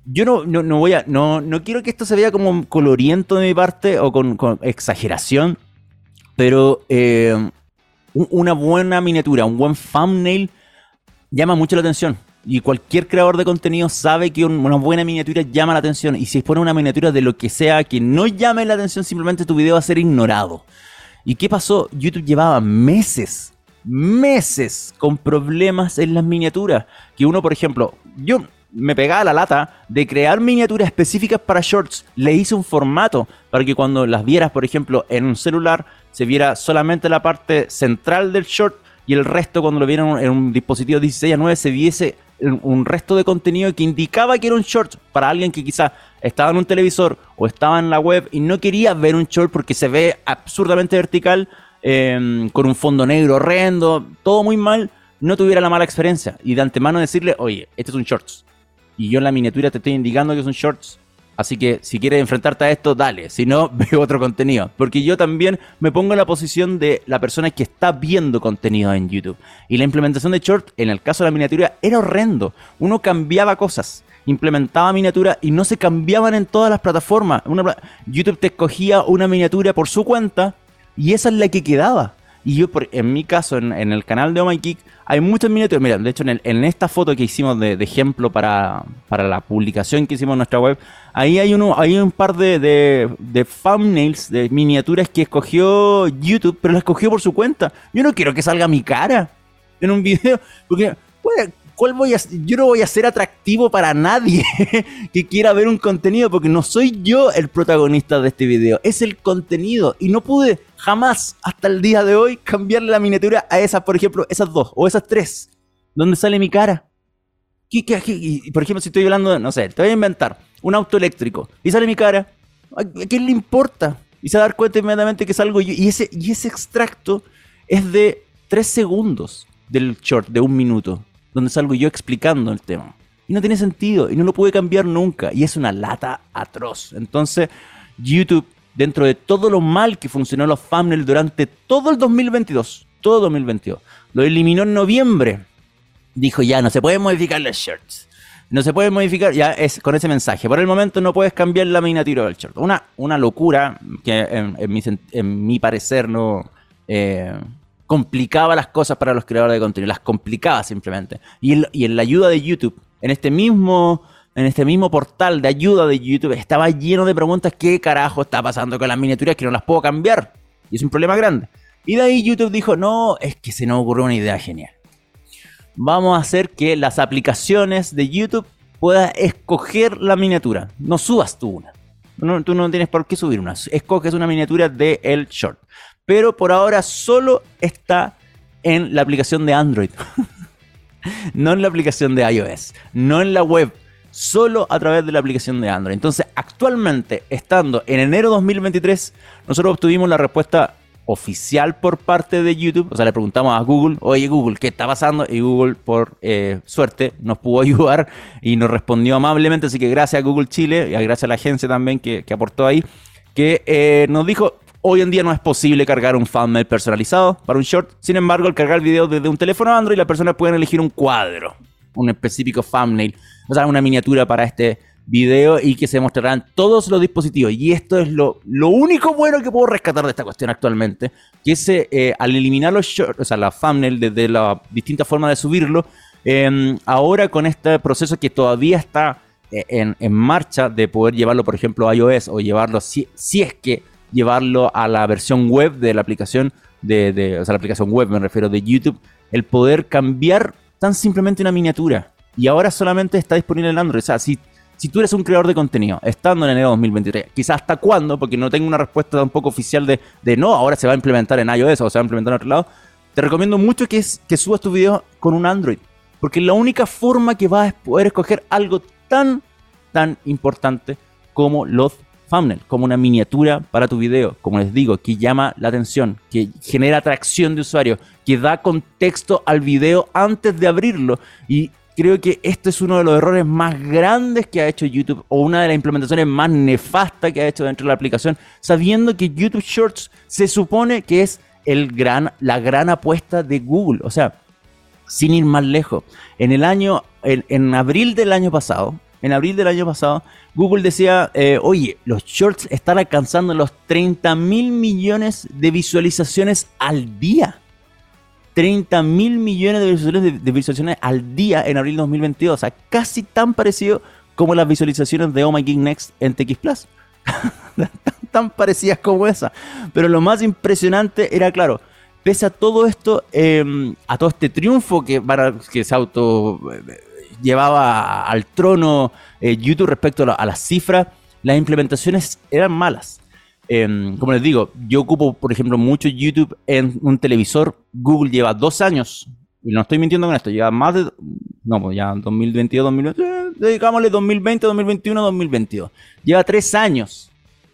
S1: yo no, no, voy a. No, no quiero que esto se vea como coloriento de mi parte o con, exageración. Pero eh, una buena miniatura, un buen thumbnail llama mucho la atención. Y cualquier creador de contenido sabe que una buena miniatura llama la atención. Y si pone una miniatura de lo que sea que no llame la atención, simplemente tu video va a ser ignorado. ¿Y qué pasó? YouTube llevaba meses, meses con problemas en las miniaturas. Que uno, por ejemplo, yo me pegaba la lata de crear miniaturas específicas para shorts. Le hice un formato para que cuando las vieras, por ejemplo, en un celular, se viera solamente la parte central del short y el resto cuando lo vieran en un dispositivo 16 a 9 se viese un resto de contenido que indicaba que era un short para alguien que quizá estaba en un televisor o estaba en la web y no quería ver un short porque se ve absurdamente vertical, em, con un fondo negro horrendo, todo muy mal, no tuviera la mala experiencia. Y de antemano decirle, oye, este es un shorts y yo en la miniatura te estoy indicando que son shorts. Así que si quieres enfrentarte a esto, dale. Si no, veo otro contenido. Porque yo también me pongo en la posición de la persona que está viendo contenido en YouTube. Y la implementación de shorts, en el caso de la miniatura, era horrendo. Uno cambiaba cosas, implementaba miniatura y no se cambiaban en todas las plataformas. YouTube te escogía una miniatura por su cuenta y esa es la que quedaba. Y yo, en mi caso, en, el canal de Oh My Geek, hay muchas miniaturas. Mira, de hecho, en, esta foto que hicimos de, ejemplo para, la publicación que hicimos en nuestra web, ahí hay, uno, hay un par de, de, thumbnails, de miniaturas que escogió YouTube, pero las escogió por su cuenta. Yo no quiero que salga mi cara en un video, porque ¿cuál voy a, yo no voy a ser atractivo para nadie que quiera ver un contenido, porque no soy yo el protagonista de este video, es el contenido. Y no pude jamás hasta el día de hoy cambiarle la miniatura a esas, por ejemplo, esas dos o esas tres, donde sale mi cara. ¿Qué, qué, por ejemplo, si estoy hablando, no sé, te voy a inventar un auto eléctrico y sale mi cara, ¿a quién le importa? Y se va a dar cuenta inmediatamente que salgo yo. Y ese, y ese extracto es de tres segundos del short, de un minuto, donde salgo yo explicando el tema. Y no tiene sentido, y no lo pude cambiar nunca, y es una lata atroz. Entonces, YouTube dentro de todo lo mal que funcionó los thumbnails durante todo el 2022, todo 2022. Lo eliminó en noviembre. Dijo, ya, no se pueden modificar los shirts. No se puede modificar, ya es con ese mensaje. Por el momento no puedes cambiar la miniatura del shirt. Una, una locura que en, mi, parecer no... Eh, complicaba las cosas para los creadores de contenido, las complicaba simplemente. Y en, la ayuda de YouTube, en este mismo en este mismo portal de ayuda de YouTube estaba lleno de preguntas qué carajo está pasando con las miniaturas que no las puedo cambiar. Y es un problema grande. Y de ahí YouTube dijo, no, es que se nos ocurrió una idea genial. Vamos a hacer que las aplicaciones de YouTube puedas escoger la miniatura. No subas tú una. tú no tienes por qué subir una. Escoges una miniatura de el short. Pero por ahora solo está en la aplicación de Android. no en la aplicación de iOS. No en la web solo a través de la aplicación de Android. Entonces, actualmente, estando en enero 2023, nosotros obtuvimos la respuesta oficial por parte de YouTube. O sea, le preguntamos a Google, oye Google, ¿qué está pasando? Y Google, por eh, suerte, nos pudo ayudar y nos respondió amablemente. Así que gracias a Google Chile y gracias a la agencia también que, aportó ahí, que eh, nos dijo, hoy en día no es posible cargar un thumbnail personalizado para un short. Sin embargo, al cargar el video desde un teléfono Android, las personas pueden elegir un cuadro, un específico thumbnail o sea, una miniatura para este video y que se mostrarán todos los dispositivos. Y esto es lo, único bueno que puedo rescatar de esta cuestión actualmente, que es eh, al eliminar los shorts, o sea, la thumbnail desde la distinta forma de subirlo, em, ahora con este proceso que todavía está eh, en, marcha de poder llevarlo, por ejemplo, a iOS o llevarlo, si es que llevarlo a la versión web de la aplicación, de, de, o sea, la aplicación web me refiero de YouTube, el poder cambiar tan simplemente una miniatura y ahora solamente está disponible en Android. O sea, si, si tú eres un creador de contenido, estando en enero de 2023, quizás hasta cuándo, porque no tengo una respuesta tampoco oficial de, de no, ahora se va a implementar en iOS o se va a implementar en otro lado, te recomiendo mucho que, es, que subas tu video con un Android. Porque la única forma que vas a poder escoger algo tan, tan importante como los como una miniatura para tu video, como les digo, que llama la atención, que genera atracción de usuario, que da contexto al video antes de abrirlo. Y creo que este es uno de los errores más grandes que ha hecho YouTube o una de las implementaciones más nefastas que ha hecho dentro de la aplicación, sabiendo que YouTube Shorts se supone que es el gran, la gran apuesta de Google. O sea, sin ir más lejos, en el año, en, abril del año pasado, en abril del año pasado, Google decía, eh, oye, los shorts están alcanzando los 30 mil millones de visualizaciones al día. 30 mil millones de visualizaciones, de, visualizaciones, al día en abril de 2022. O sea, casi tan parecido como las visualizaciones de Oh My Geek Next en TX Plus. tan, parecidas como esa. Pero lo más impresionante era, claro, pese a todo esto, em, a todo este triunfo que, para, que se auto eh, llevaba al trono eh, YouTube respecto a, las cifras, las implementaciones eran malas. Em, como les digo, yo ocupo, por ejemplo, mucho YouTube en un televisor. Google lleva dos años, y no estoy mintiendo con esto, lleva más de. No, pues ya 2022, 2022, dedicámosle 2020, 2021, 2022. Lleva tres años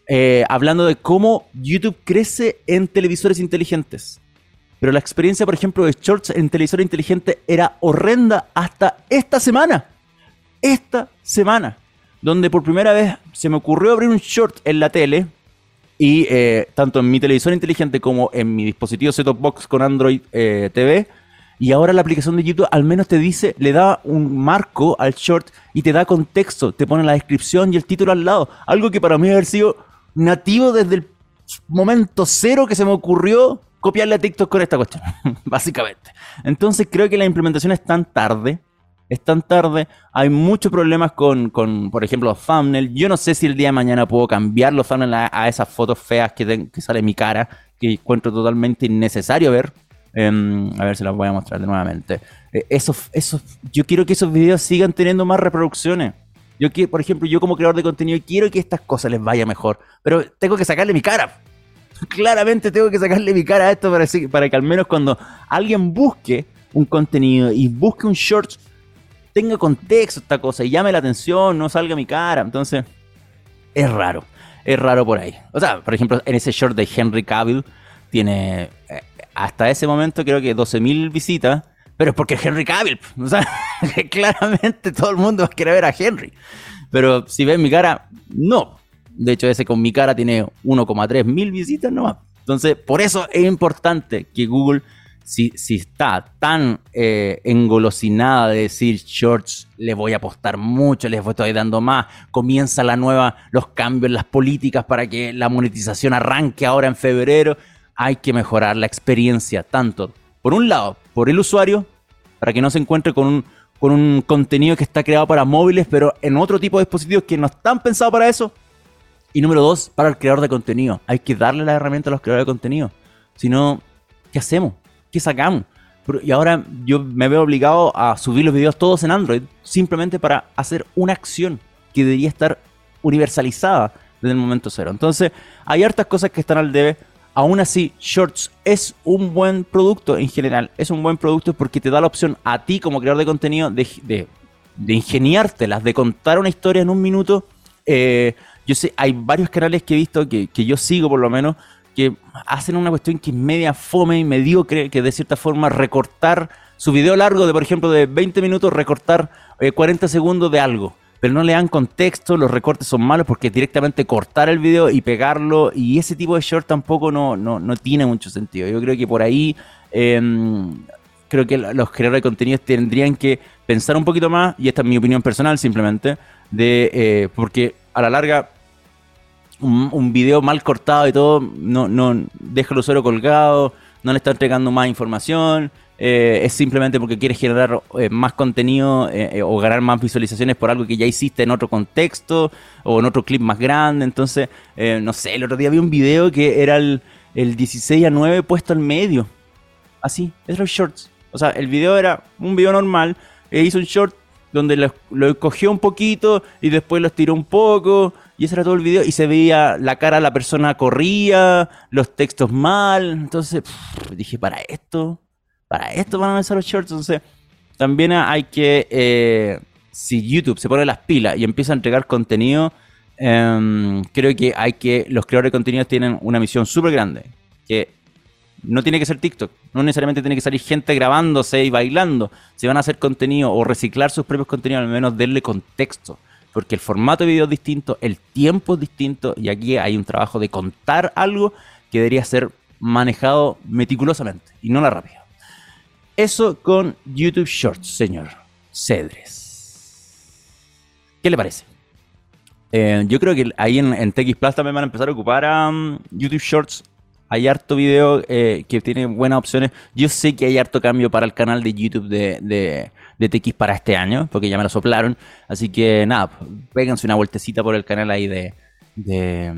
S1: eh, hablando de cómo YouTube crece en televisores inteligentes. Pero la experiencia, por ejemplo, de Shorts en televisor inteligente era horrenda hasta esta semana. Esta semana. Donde por primera vez se me ocurrió abrir un short en la tele y eh, tanto en mi televisor inteligente como en mi dispositivo set-top box con Android eh, TV. Y ahora la aplicación de YouTube al menos te dice, le da un marco al short y te da contexto, te pone la descripción y el título al lado. Algo que para mí haber sido nativo desde el momento cero que se me ocurrió copiarle a TikTok con esta cuestión, básicamente. Entonces creo que la implementación es tan tarde es tan tarde, hay muchos problemas con, por ejemplo, los thumbnails. Yo no sé si el día de mañana puedo cambiar los thumbnails a, esas fotos feas que, que sale mi cara, que encuentro totalmente innecesario ver. Em, a ver si las voy a mostrar nuevamente. Eh, eso, yo quiero que esos videos sigan teniendo más reproducciones. Yo quiero, por ejemplo, yo como creador de contenido quiero que estas cosas les vaya mejor, pero tengo que sacarle mi cara. Claramente tengo que sacarle mi cara a esto para, que al menos cuando alguien busque un contenido y busque un short tenga contexto esta cosa y llame la atención, no salga mi cara. Entonces, es raro. Es raro por ahí. O sea, por ejemplo, en ese short de Henry Cavill tiene eh, hasta ese momento creo que 12.000 visitas, pero es porque es Henry Cavill. O sea, claramente todo el mundo va a querer ver a Henry. Pero si ven mi cara, no. De hecho, ese con mi cara tiene 1,3 mil visitas nomás. Entonces, por eso es importante que Google si, está tan eh, engolosinada de decir, George, le voy a apostar mucho, les estoy dando más, comienza la nueva, los cambios las políticas para que la monetización arranque ahora en febrero, hay que mejorar la experiencia, tanto por un lado, por el usuario, para que no se encuentre con un, con un contenido que está creado para móviles, pero en otro tipo de dispositivos que no están pensados para eso. Y número dos, para el creador de contenido. Hay que darle la herramienta a los creadores de contenido. Si no, ¿qué hacemos? ¿Qué sacamos? Y ahora yo me veo obligado a subir los videos todos en Android simplemente para hacer una acción que debería estar universalizada desde el momento cero. Entonces, hay hartas cosas que están al debe. Aún así, Shorts es un buen producto en general. Es un buen producto porque te da la opción a ti como creador de contenido de, de, de ingeniártelas, de contar una historia en un minuto. Eh, yo sé, hay varios canales que he visto, que, que yo sigo por lo menos, que hacen una cuestión que es media fome y mediocre, que de cierta forma recortar su video largo de, por ejemplo, de 20 minutos, recortar 40 eh, segundos de algo pero no le dan contexto, los recortes son malos porque directamente cortar el video y pegarlo y ese tipo de short tampoco no, no, no tiene mucho sentido. Yo creo que por ahí em, creo que los creadores de contenidos tendrían que pensar un poquito más, y esta es mi opinión personal simplemente, de eh, porque a la larga un, un, video mal cortado y todo no, no deja al usuario colgado, no le está entregando más información, eh, es simplemente porque quieres generar eh, más contenido eh, o ganar más visualizaciones por algo que ya hiciste en otro contexto o en otro clip más grande. Entonces, no sé, el otro día vi un video que era el, 16 a 9 puesto al medio. Así, es los shorts. O sea, el video era un video normal, hizo un short donde lo, lo, cogió un poquito y después lo estiró un poco y ese era todo el video y se veía la cara de la persona corría, los textos mal, entonces dije, para esto, para esto van a ser los shorts. Entonces, también hay que, eh, si YouTube se pone las pilas y empieza a entregar contenido, em, creo que hay que, los creadores de contenido tienen una misión súper grande, que no tiene que ser TikTok, no necesariamente tiene que salir gente grabándose y bailando. Si van a hacer contenido o reciclar sus propios contenidos, al menos denle contexto. Porque el formato de video es distinto, el tiempo es distinto y aquí hay un trabajo de contar algo que debería ser manejado meticulosamente y no la rápida. Eso con YouTube Shorts, señor Cedres. ¿Qué le parece? Eh, yo creo que ahí en, TX Plus también van a empezar a ocupar a um, YouTube Shorts. Hay harto video eh, que tiene buenas opciones. Yo sé que hay harto cambio para el canal de YouTube de, TX para este año, porque ya me lo soplaron. Así que nada, péganse una vueltecita por el canal ahí de, de,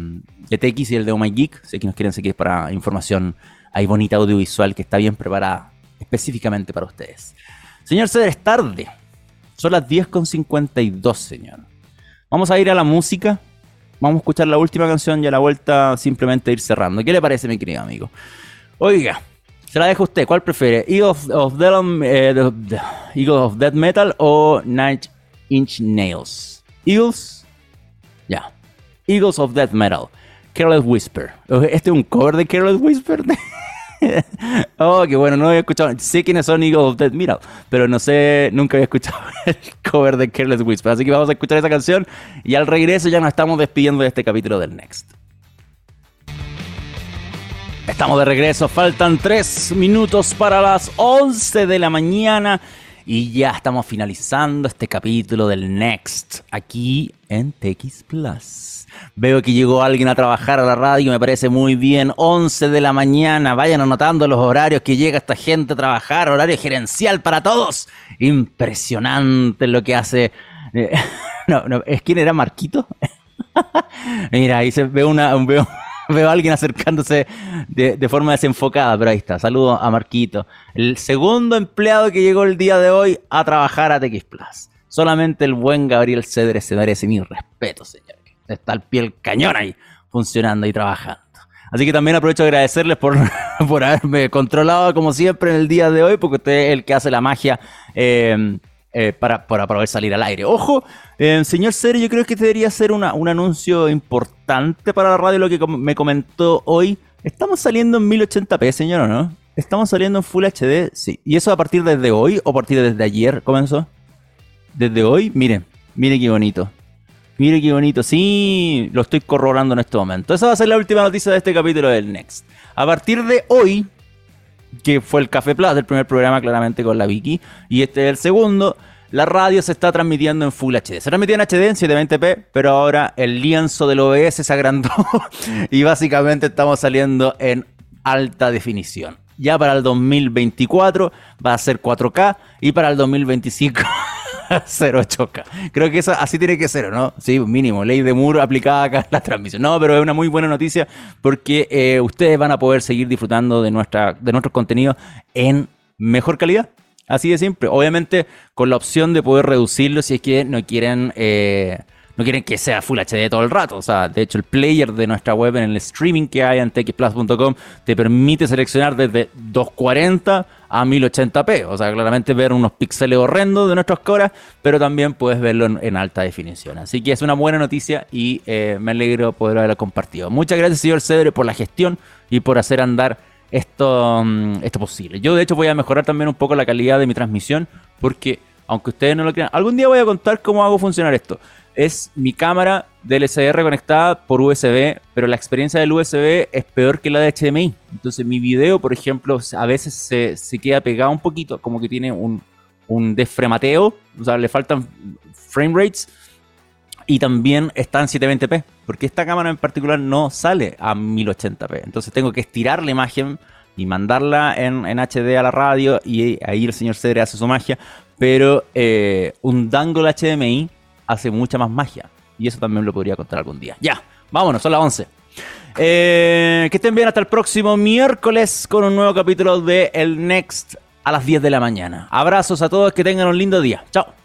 S1: de TX y el de Oh My Geek. Sé que nos quieren seguir para información ahí bonita audiovisual que está bien preparada específicamente para ustedes. Señor Ceder, tarde. Son las 10.52, señor. Vamos a ir a la música. Vamos a escuchar la última canción y a la vuelta simplemente ir cerrando. ¿Qué le parece, mi querido amigo? Oiga, se la dejo usted. ¿Cuál prefiere? ¿Eagles of, eh, of Death Metal o Night Inch Nails? Eagles. Ya. Eagles of Death Metal. Careless Whisper. Este es un cover de Careless Whisper. oh, qué bueno, no había escuchado. Sé quiénes son Eagles of Death Metal, pero no sé, nunca había escuchado el cover de Careless Whisper. Así que vamos a escuchar esa canción y al regreso ya nos estamos despidiendo de este capítulo del Next. Estamos de regreso, faltan 3 minutos para las 11 de la mañana y ya estamos finalizando este capítulo del Next aquí en TX Plus. Veo que llegó alguien a trabajar a la radio, me parece muy bien. 11 de la mañana, vayan anotando los horarios que llega esta gente a trabajar, horario gerencial para todos. Impresionante lo que hace. Eh, ¿es quién era Marquito? Mira, ahí se ve una, veo, veo a alguien acercándose de, de, forma desenfocada, pero ahí está. Saludo a Marquito. El segundo empleado que llegó el día de hoy a trabajar a TX Plus. Solamente el buen Gabriel Cedres se merece mi respeto, señor está el piel cañón ahí, funcionando y trabajando. Así que también aprovecho de agradecerles por, por haberme controlado como siempre en el día de hoy, porque usted es el que hace la magia eh, eh, para, para, poder salir al aire. Ojo, eh, señor Serio, yo creo que este debería ser una, un anuncio importante para la radio, lo que me comentó hoy. Estamos saliendo en 1080p, señor, ¿o no? Estamos saliendo en Full HD, sí. ¿Y eso a partir desde hoy o a partir desde ayer comenzó? Desde hoy, miren, miren qué bonito. Mire qué bonito. Sí, lo estoy corroborando en este momento. Esa va a ser la última noticia de este capítulo del Next. A partir de hoy, que fue el Café Plus, el primer programa claramente con la Vicky, y este es el segundo, la radio se está transmitiendo en Full HD. Se transmitía en HD en 720p, pero ahora el lienzo del OBS se agrandó y básicamente estamos saliendo en alta definición. Ya para el 2024 va a ser 4K y para el 2025 08K. Creo que eso así tiene que ser, ¿no? Sí, mínimo, ley de Moore aplicada acá en la transmisión. No, pero es una muy buena noticia porque eh, ustedes van a poder seguir disfrutando de, nuestra, de nuestros contenidos en mejor calidad. Así de simple. Obviamente con la opción de poder reducirlo si es que no quieren... Eh, no quieren que sea Full HD todo el rato. O sea, de hecho, el player de nuestra web en el streaming que hay en txplus.com te permite seleccionar desde 240 a 1080p. O sea, claramente ver unos píxeles horrendos de nuestras coras, pero también puedes verlo en, alta definición. Así que es una buena noticia y eh, me alegro poder haberla compartido. Muchas gracias, señor Cedre, por la gestión y por hacer andar esto, mm, esto posible. Yo, de hecho, voy a mejorar también un poco la calidad de mi transmisión porque, aunque ustedes no lo crean, algún día voy a contar cómo hago funcionar esto es mi cámara del SDR conectada por USB, pero la experiencia del USB es peor que la de HDMI. Entonces mi video, por ejemplo, a veces se, queda pegado un poquito, como que tiene un, un desfremateo, o sea, le faltan frame rates. Y también está en 720p, porque esta cámara en particular no sale a 1080p. Entonces tengo que estirar la imagen y mandarla en, HD a la radio y ahí el señor Cedre hace su magia. Pero eh, un dangle HDMI hace mucha más magia. Y eso también lo podría contar algún día. Ya, vámonos, son las 11. Eh, que estén bien hasta el próximo miércoles con un nuevo capítulo de El Next a las 10 de la mañana. Abrazos a todos, que tengan un lindo día. Chao.